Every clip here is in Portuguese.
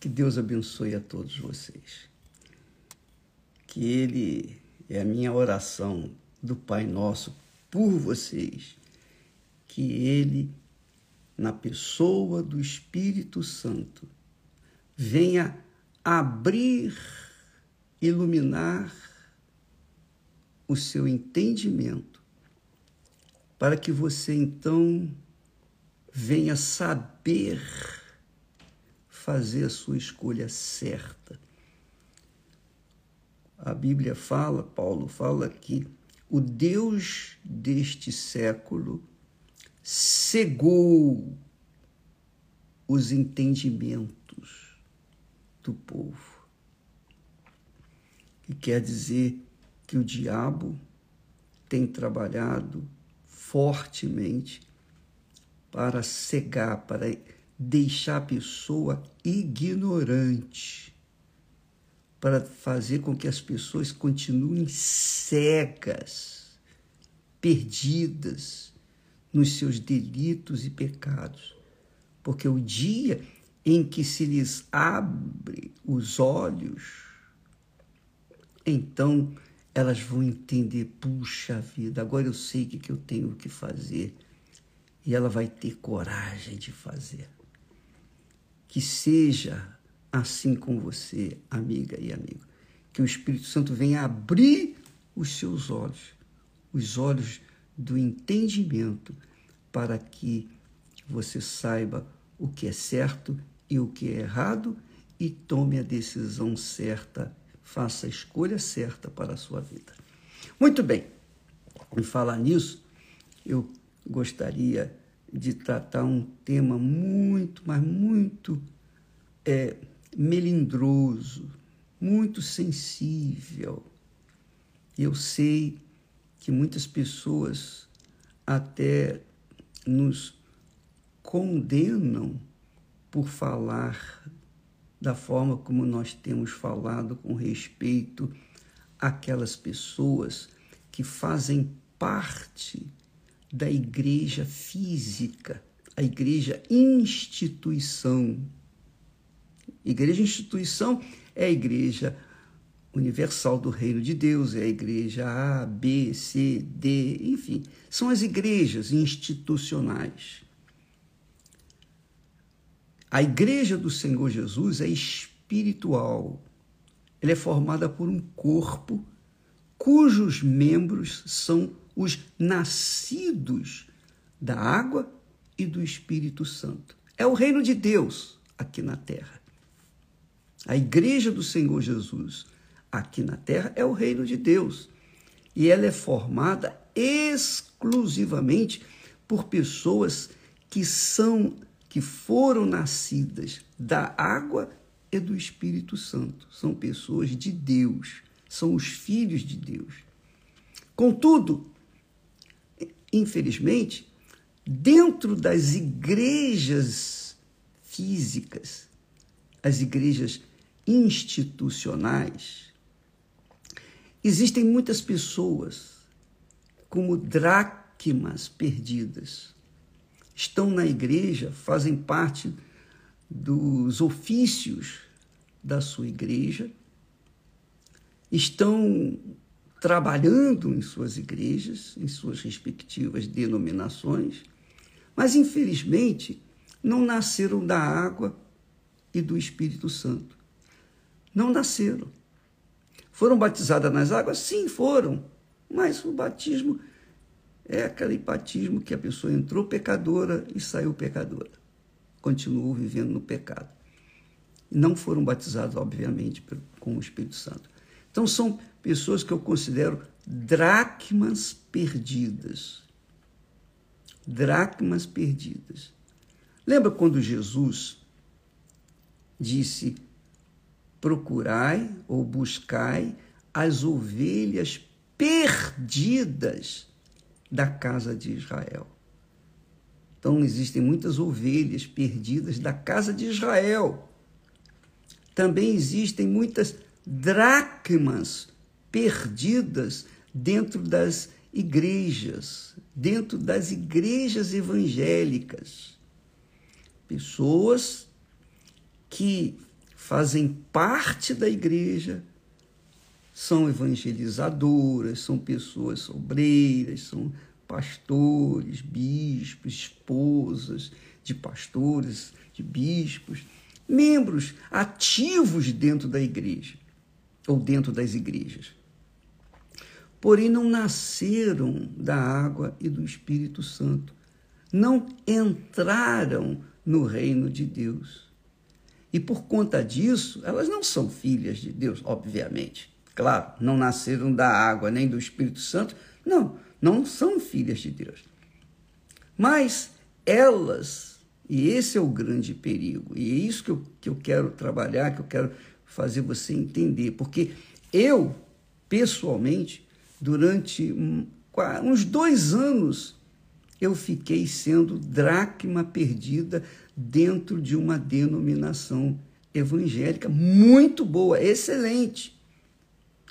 Que Deus abençoe a todos vocês. Que Ele é a minha oração do Pai Nosso por vocês. Que Ele, na pessoa do Espírito Santo, venha abrir, iluminar o seu entendimento, para que você então venha saber fazer a sua escolha certa. A Bíblia fala, Paulo fala que o Deus deste século cegou os entendimentos do povo. Que quer dizer que o diabo tem trabalhado fortemente para cegar, para deixar a pessoa ignorante, para fazer com que as pessoas continuem cegas, perdidas nos seus delitos e pecados. Porque o dia em que se lhes abre os olhos, então elas vão entender, puxa vida, agora eu sei o que eu tenho que fazer. E ela vai ter coragem de fazer. Que seja assim com você, amiga e amigo. Que o Espírito Santo venha abrir os seus olhos, os olhos do entendimento, para que você saiba o que é certo e o que é errado e tome a decisão certa, faça a escolha certa para a sua vida. Muito bem, em falar nisso, eu gostaria de tratar um tema muito, mas muito é, melindroso, muito sensível. Eu sei que muitas pessoas até nos condenam por falar da forma como nós temos falado com respeito àquelas pessoas que fazem parte da igreja física, a igreja instituição. Igreja instituição é a igreja universal do reino de Deus, é a igreja A, B, C, D, enfim, são as igrejas institucionais. A igreja do Senhor Jesus é espiritual. Ela é formada por um corpo cujos membros são os nascidos da água e do Espírito Santo. É o reino de Deus aqui na terra. A igreja do Senhor Jesus aqui na terra é o reino de Deus. E ela é formada exclusivamente por pessoas que são que foram nascidas da água e do Espírito Santo. São pessoas de Deus, são os filhos de Deus. Contudo, infelizmente, dentro das igrejas físicas, as igrejas institucionais, existem muitas pessoas como dracmas perdidas. Estão na igreja, fazem parte dos ofícios da sua igreja, estão trabalhando em suas igrejas, em suas respectivas denominações, mas infelizmente não nasceram da água e do Espírito Santo. Não nasceram. Foram batizadas nas águas? Sim, foram. Mas o batismo é aquele batismo que a pessoa entrou pecadora e saiu pecadora. Continuou vivendo no pecado. Não foram batizados, obviamente, com o Espírito Santo. Então, são pessoas que eu considero dracmas perdidas. Dracmas perdidas. Lembra quando Jesus disse: procurai ou buscai as ovelhas perdidas da casa de Israel. Então, existem muitas ovelhas perdidas da casa de Israel. Também existem muitas dracmas perdidas dentro das igrejas, dentro das igrejas evangélicas. Pessoas que fazem parte da igreja, são evangelizadoras, são pessoas sobreiras, são pastores, bispos, esposas de pastores, de bispos, membros ativos dentro da igreja ou dentro das igrejas. Porém, não nasceram da água e do Espírito Santo, não entraram no reino de Deus. E por conta disso, elas não são filhas de Deus, obviamente. Claro, não nasceram da água nem do Espírito Santo. Não, não são filhas de Deus. Mas elas, e esse é o grande perigo, e é isso que eu, que eu quero trabalhar, que eu quero fazer você entender, porque eu, pessoalmente, durante uns dois anos, eu fiquei sendo dracma perdida dentro de uma denominação evangélica muito boa, excelente.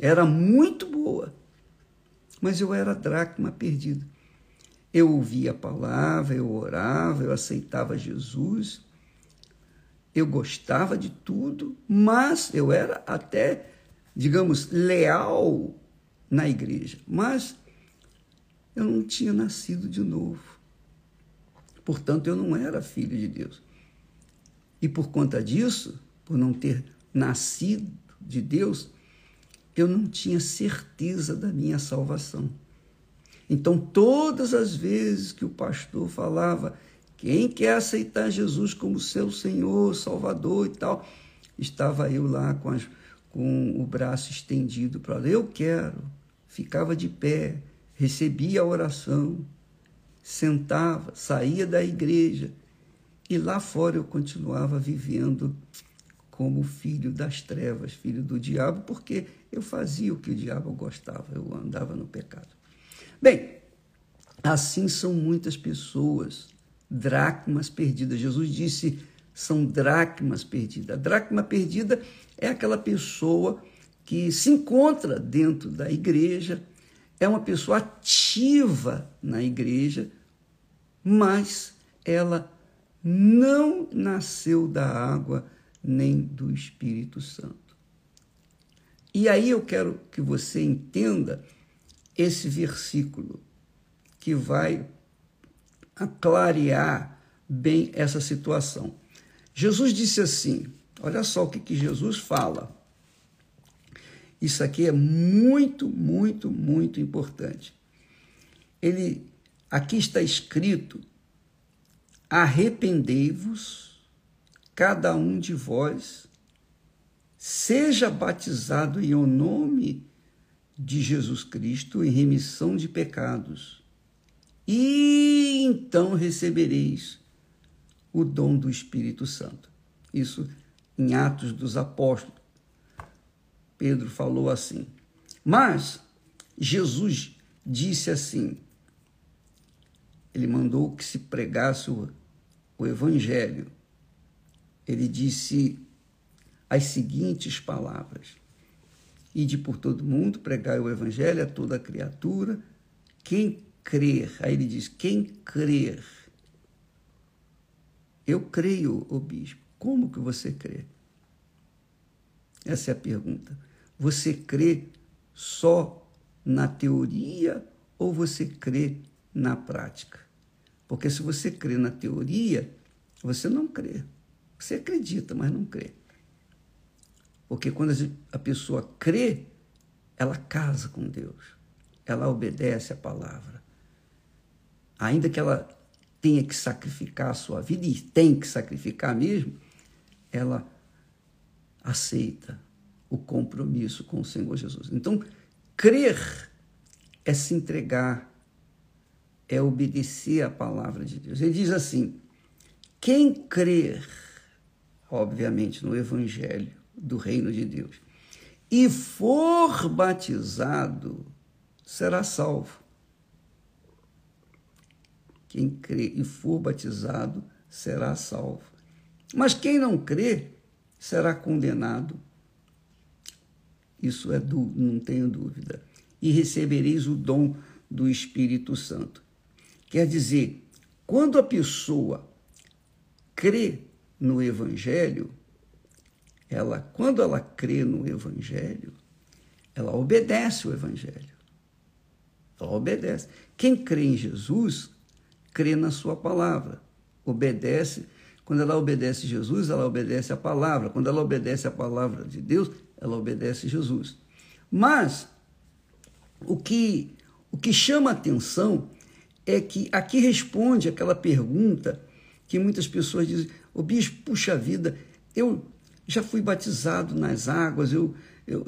Era muito boa. Mas eu era dracma perdida. Eu ouvia a palavra, eu orava, eu aceitava Jesus, eu gostava de tudo, mas eu era até, digamos, leal na igreja. Mas eu não tinha nascido de novo. Portanto, eu não era filho de Deus. E por conta disso, por não ter nascido de Deus, eu não tinha certeza da minha salvação. Então, todas as vezes que o pastor falava, quem quer aceitar Jesus como seu Senhor, Salvador e tal, estava eu lá com, as, com o braço estendido para eu quero, ficava de pé, recebia a oração, sentava, saía da igreja. E lá fora eu continuava vivendo como filho das trevas, filho do diabo, porque eu fazia o que o diabo gostava, eu andava no pecado. Bem, assim são muitas pessoas, dracmas perdidas. Jesus disse: são dracmas perdidas. A dracma perdida é aquela pessoa que se encontra dentro da igreja, é uma pessoa ativa na igreja, mas ela não nasceu da água nem do Espírito Santo. E aí eu quero que você entenda esse versículo que vai aclarear bem essa situação. Jesus disse assim: olha só o que, que Jesus fala. Isso aqui é muito, muito, muito importante. Ele Aqui está escrito: arrependei-vos, cada um de vós, seja batizado em o nome de Jesus Cristo em remissão de pecados, e então recebereis o dom do Espírito Santo. Isso em Atos dos Apóstolos. Pedro falou assim. Mas Jesus disse assim: ele mandou que se pregasse o, o evangelho. Ele disse as seguintes palavras: Ide por todo mundo, pregai o evangelho a toda criatura. Quem crer, aí ele diz: quem crer. Eu creio, o bispo. Como que você crê? Essa é a pergunta. Você crê só na teoria ou você crê na prática? Porque se você crê na teoria, você não crê. Você acredita, mas não crê. Porque quando a pessoa crê, ela casa com Deus. Ela obedece a palavra. Ainda que ela tenha que sacrificar a sua vida, e tem que sacrificar mesmo, ela aceita o compromisso com o Senhor Jesus. Então, crer é se entregar é obedecer à palavra de Deus. Ele diz assim: quem crer, obviamente, no Evangelho do Reino de Deus e for batizado, será salvo. Quem crê e for batizado será salvo. Mas quem não crê será condenado. Isso é não tenho dúvida. E recebereis o dom do Espírito Santo. Quer dizer, quando a pessoa crê no Evangelho, ela, quando ela crê no Evangelho, ela obedece o Evangelho. Ela obedece. Quem crê em Jesus, crê na sua palavra. Obedece. Quando ela obedece Jesus, ela obedece a palavra. Quando ela obedece a palavra de Deus, ela obedece Jesus. Mas o que, o que chama atenção é que aqui responde aquela pergunta que muitas pessoas dizem: o bispo, puxa vida, eu já fui batizado nas águas, eu, eu,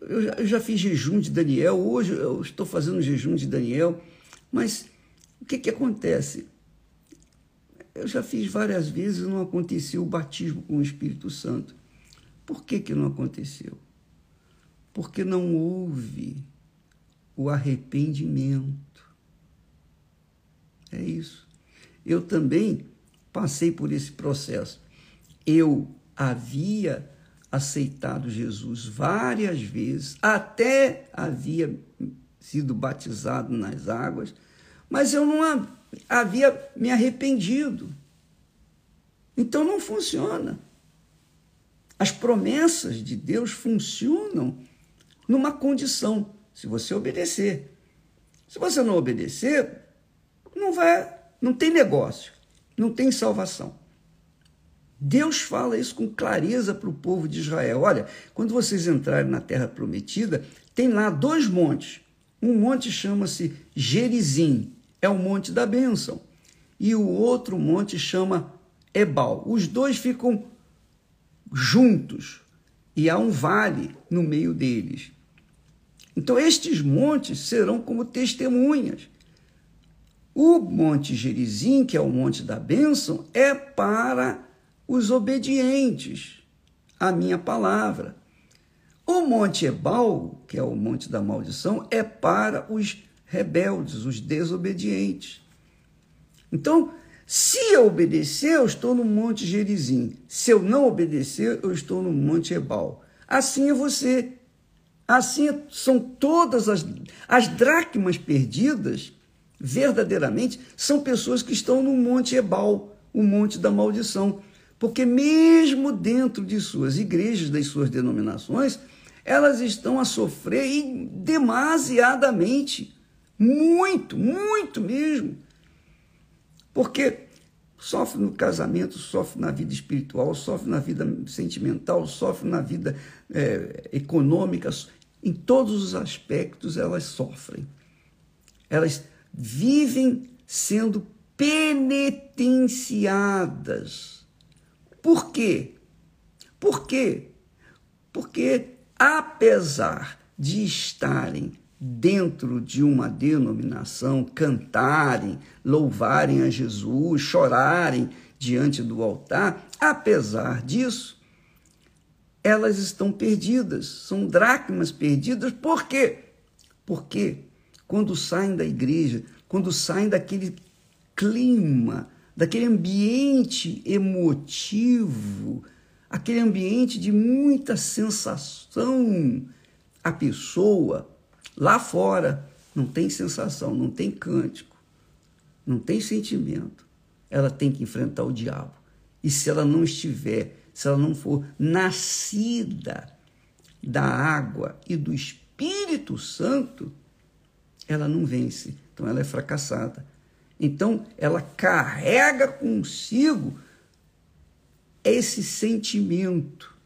eu já, eu já fiz jejum de Daniel, hoje eu estou fazendo jejum de Daniel, mas que, que acontece? Eu já fiz várias vezes não aconteceu o batismo com o Espírito Santo. Por que, que não aconteceu? Porque não houve o arrependimento. É isso. Eu também passei por esse processo. Eu havia aceitado Jesus várias vezes, até havia sido batizado nas águas, mas eu não havia me arrependido. Então não funciona. As promessas de Deus funcionam numa condição, se você obedecer. Se você não obedecer, não vai, não tem negócio, não tem salvação. Deus fala isso com clareza para o povo de Israel. Olha, quando vocês entrarem na terra prometida, tem lá dois montes. Um monte chama-se Gerizim, é o monte da bênção. E o outro monte chama Ebal. Os dois ficam juntos e há um vale no meio deles. Então, estes montes serão como testemunhas. O Monte Gerizim, que é o Monte da Bênção, é para os obedientes à minha palavra. O Monte Ebal, que é o Monte da Maldição, é para os rebeldes, os desobedientes. Então, se eu obedecer, eu estou no Monte Gerizim. Se eu não obedecer, eu estou no Monte Ebal. Assim é você. Assim são todas as, as dracmas perdidas, verdadeiramente, são pessoas que estão no Monte Ebal, o Monte da Maldição. Porque mesmo dentro de suas igrejas, das suas denominações, elas estão a sofrer demasiadamente, muito, muito mesmo. Porque sofre no casamento, sofre na vida espiritual, sofre na vida sentimental, sofre na vida é, econômica, em todos os aspectos elas sofrem. Elas vivem sendo penitenciadas por quê? Por quê? Porque, apesar de estarem dentro de uma denominação, cantarem, louvarem a Jesus, chorarem diante do altar, apesar disso, elas estão perdidas, são dracmas perdidas. Por quê? Porque quando saem da igreja, quando saem daquele clima daquele ambiente emotivo, aquele ambiente de muita sensação. A pessoa lá fora não tem sensação, não tem cântico, não tem sentimento. Ela tem que enfrentar o diabo. E se ela não estiver, se ela não for nascida da água e do Espírito Santo, ela não vence. Então ela é fracassada. Então, ela carrega consigo esse sentimento.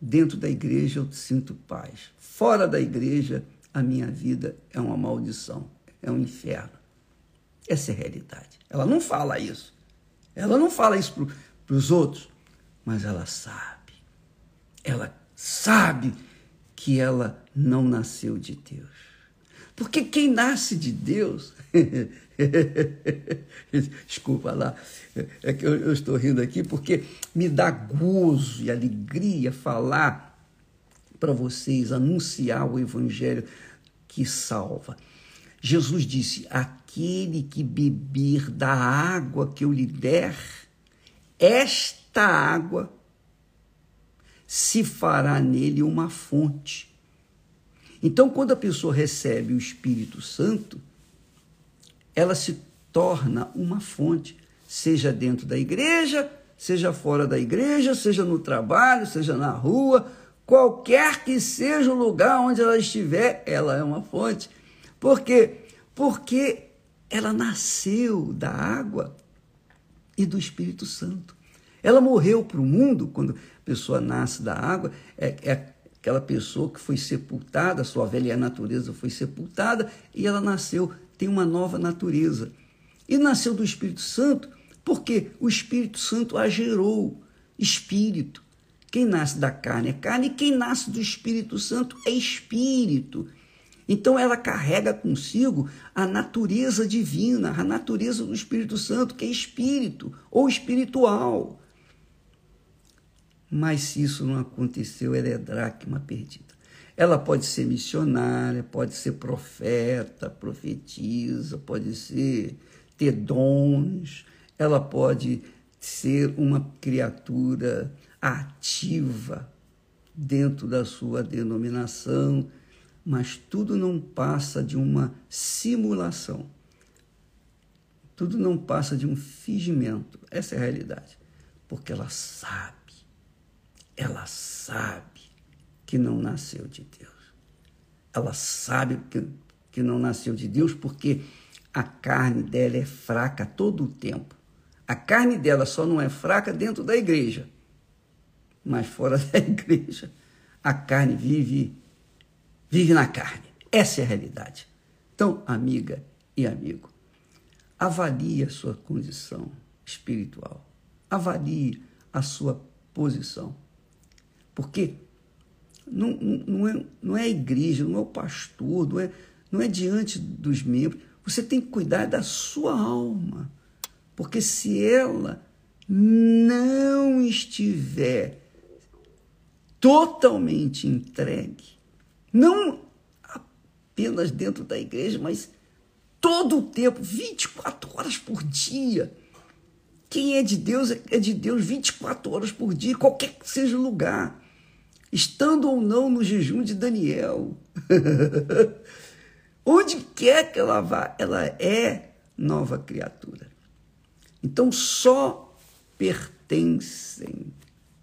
Dentro da igreja eu sinto paz. Fora da igreja, a minha vida é uma maldição, é um inferno. Essa é a realidade. Ela não fala isso. Ela não fala isso para os outros, mas ela sabe. Ela sabe que ela não nasceu de Deus. Porque quem nasce de Deus Desculpa lá, é que eu, eu, estou rindo aqui porque me dá gozo e alegria falar para vocês, anunciar o Evangelho que salva. Jesus disse: Aquele que beber da água que eu lhe der, esta água se fará nele uma fonte. Então, quando a pessoa recebe o Espírito Santo, ela se torna uma fonte, seja dentro da igreja, seja fora da igreja, seja no trabalho, seja na rua, qualquer que seja o lugar onde ela estiver, ela é uma fonte. Por quê? Porque ela nasceu da água e do Espírito Santo. Ela morreu para o mundo, quando a pessoa nasce da água, é, é aquela pessoa que foi sepultada, sua velha natureza foi sepultada e ela nasceu, tem uma nova natureza. E nasceu do Espírito Santo porque o Espírito Santo a gerou. Espírito. Quem nasce da carne é carne e quem nasce do Espírito Santo é espírito. Então ela carrega consigo a natureza divina, a natureza do Espírito Santo, que é espírito ou espiritual. Mas se isso não aconteceu, ela é dracma perdida. Ela pode ser missionária, pode ser profeta, profetiza, pode ser ter dons, ela pode ser uma criatura ativa dentro da sua denominação, mas tudo não passa de uma simulação. Tudo não passa de um fingimento. Essa é a realidade. Porque ela sabe ela sabe que não nasceu de Deus. Ela sabe que, que não nasceu de Deus porque a carne dela é fraca todo o tempo. A carne dela só não é fraca dentro da igreja, mas fora da igreja, a carne vive vive na carne. Essa é a realidade. Então, amiga e amigo, avalie a sua condição espiritual. Avalie a sua posição. Porque não, não, é, não é a igreja, não é o pastor, não é, não é diante dos membros. Você tem que cuidar da sua alma. Porque se ela não estiver totalmente entregue, não apenas dentro da igreja, mas todo o tempo, 24 horas por dia. Quem é de Deus é de Deus 24 horas por dia, qualquer que seja o lugar estando ou não no jejum de Daniel. Onde quer que ela vá, ela é nova criatura. Então só pertencem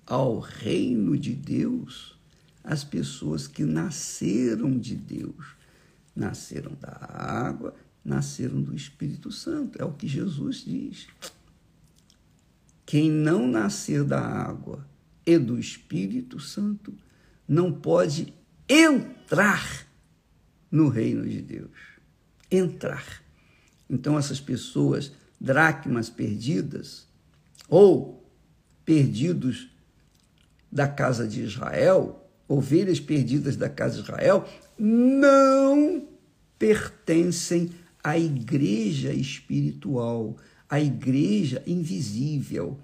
ao reino de Deus as pessoas que nasceram de Deus. Nasceram da água, nasceram do Espírito Santo. É o que Jesus diz. Quem não nascer da água e do Espírito Santo não pode entrar no reino de Deus. Entrar. Então, essas pessoas, dracmas perdidas, ou perdidos da casa de Israel, ovelhas perdidas da casa de Israel, não pertencem à igreja espiritual, à igreja invisível,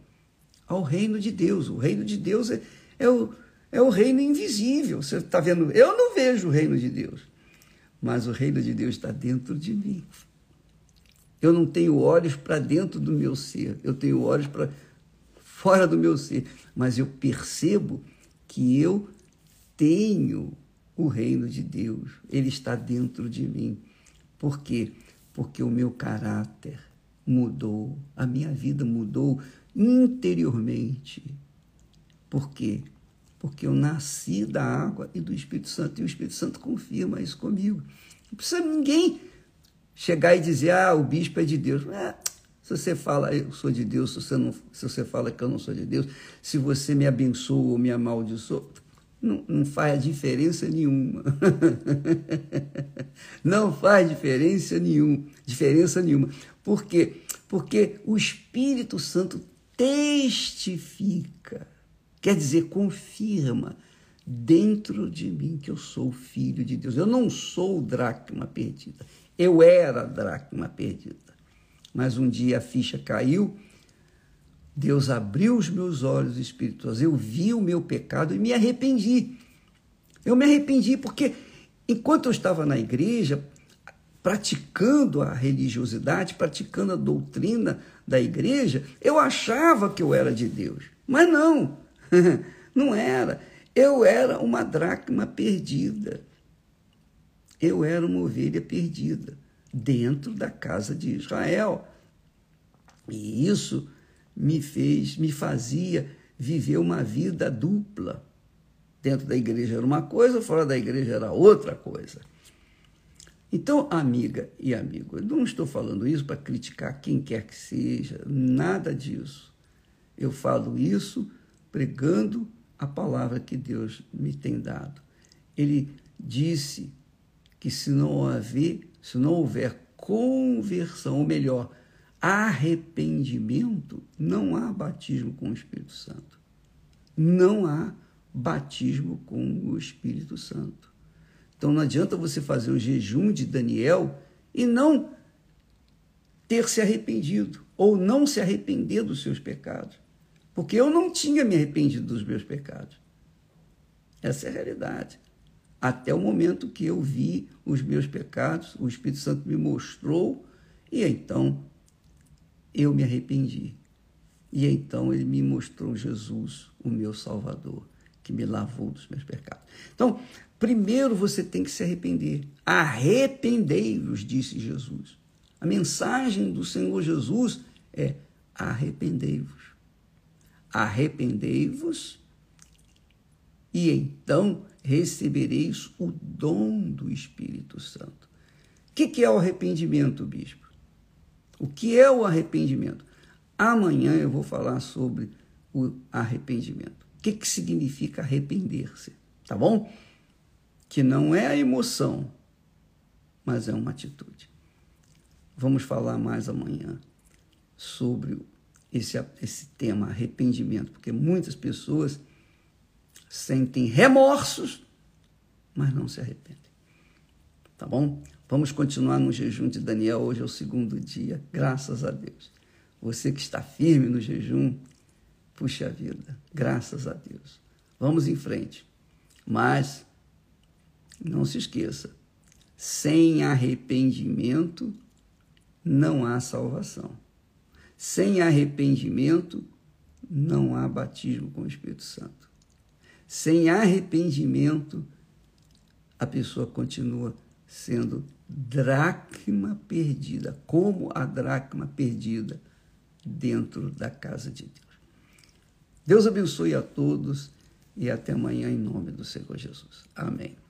ao reino de Deus. O reino de Deus é, é, o, é o reino invisível. Você está vendo? Eu não vejo o reino de Deus, mas o reino de Deus está dentro de mim. Eu não tenho olhos para dentro do meu ser, eu tenho olhos para fora do meu ser, mas eu percebo que eu tenho o reino de Deus, ele está dentro de mim. Por quê? Porque o meu caráter mudou, a minha vida mudou interiormente. Por quê? Porque eu nasci da água e do Espírito Santo, e o Espírito Santo confirma isso comigo. Não precisa ninguém chegar e dizer, ah, o bispo é de Deus. É, se você fala, eu sou de Deus, se você, não, se você fala que eu não sou de Deus, se você me abençoa ou me amaldiçoa, não, não faz diferença nenhuma. não faz diferença nenhuma. Diferença nenhuma. Por quê? Porque o Espírito Santo testifica, quer dizer, confirma dentro de mim que eu sou filho de Deus. Eu não sou dracma perdida. Eu era dracma perdida. Mas um dia a ficha caiu, Deus abriu os meus olhos espirituais, eu vi o meu pecado e me arrependi. Eu me arrependi porque enquanto eu estava na igreja, praticando a religiosidade, praticando a doutrina da igreja, eu achava que eu era de Deus. Mas não, não era. Eu era uma dracma perdida. Eu era uma ovelha perdida dentro da casa de Israel. E isso me fez, me fazia viver uma vida dupla. Dentro da igreja era uma coisa, fora da igreja era outra coisa. Então, amiga e amigo, eu não estou falando isso para criticar quem quer que seja, nada disso. Eu falo isso pregando a palavra que Deus me tem dado. Ele disse que se não haver, se não houver conversão, ou melhor, arrependimento, não há batismo com o Espírito Santo. Não há batismo com o Espírito Santo. Então não adianta você fazer o jejum de Daniel e não ter se arrependido ou não se arrepender dos seus pecados. Porque eu não tinha me arrependido dos meus pecados. Essa é a realidade. Até o momento que eu vi os meus pecados, o Espírito Santo me mostrou, e então eu me arrependi. E então ele me mostrou Jesus, o meu Salvador, que me lavou dos meus pecados. Então, primeiro você tem que se arrepender. Arrependei-vos, disse Jesus. A mensagem do Senhor Jesus é: arrependei-vos. Arrependei-vos e então recebereis o dom do Espírito Santo. O que é o arrependimento, bispo? O que é o arrependimento? Amanhã eu vou falar sobre o arrependimento. O que, que significa arrepender-se? Tá bom? Que não é a emoção, mas é uma atitude. Vamos falar mais amanhã sobre esse, esse tema, arrependimento, porque muitas pessoas sentem remorsos, mas não se arrependem. Tá bom? Vamos continuar no jejum de Daniel. Hoje é o segundo dia, graças a Deus. Você que está firme no jejum, puxa vida, graças a Deus. Vamos em frente. Mas não se esqueça: sem arrependimento não há salvação. Sem arrependimento não há batismo com o Espírito Santo. Sem arrependimento, a pessoa continua sendo dracma perdida, como a dracma perdida dentro da casa de Deus. Deus abençoe a todos e até amanhã em nome do Senhor Jesus. Amém.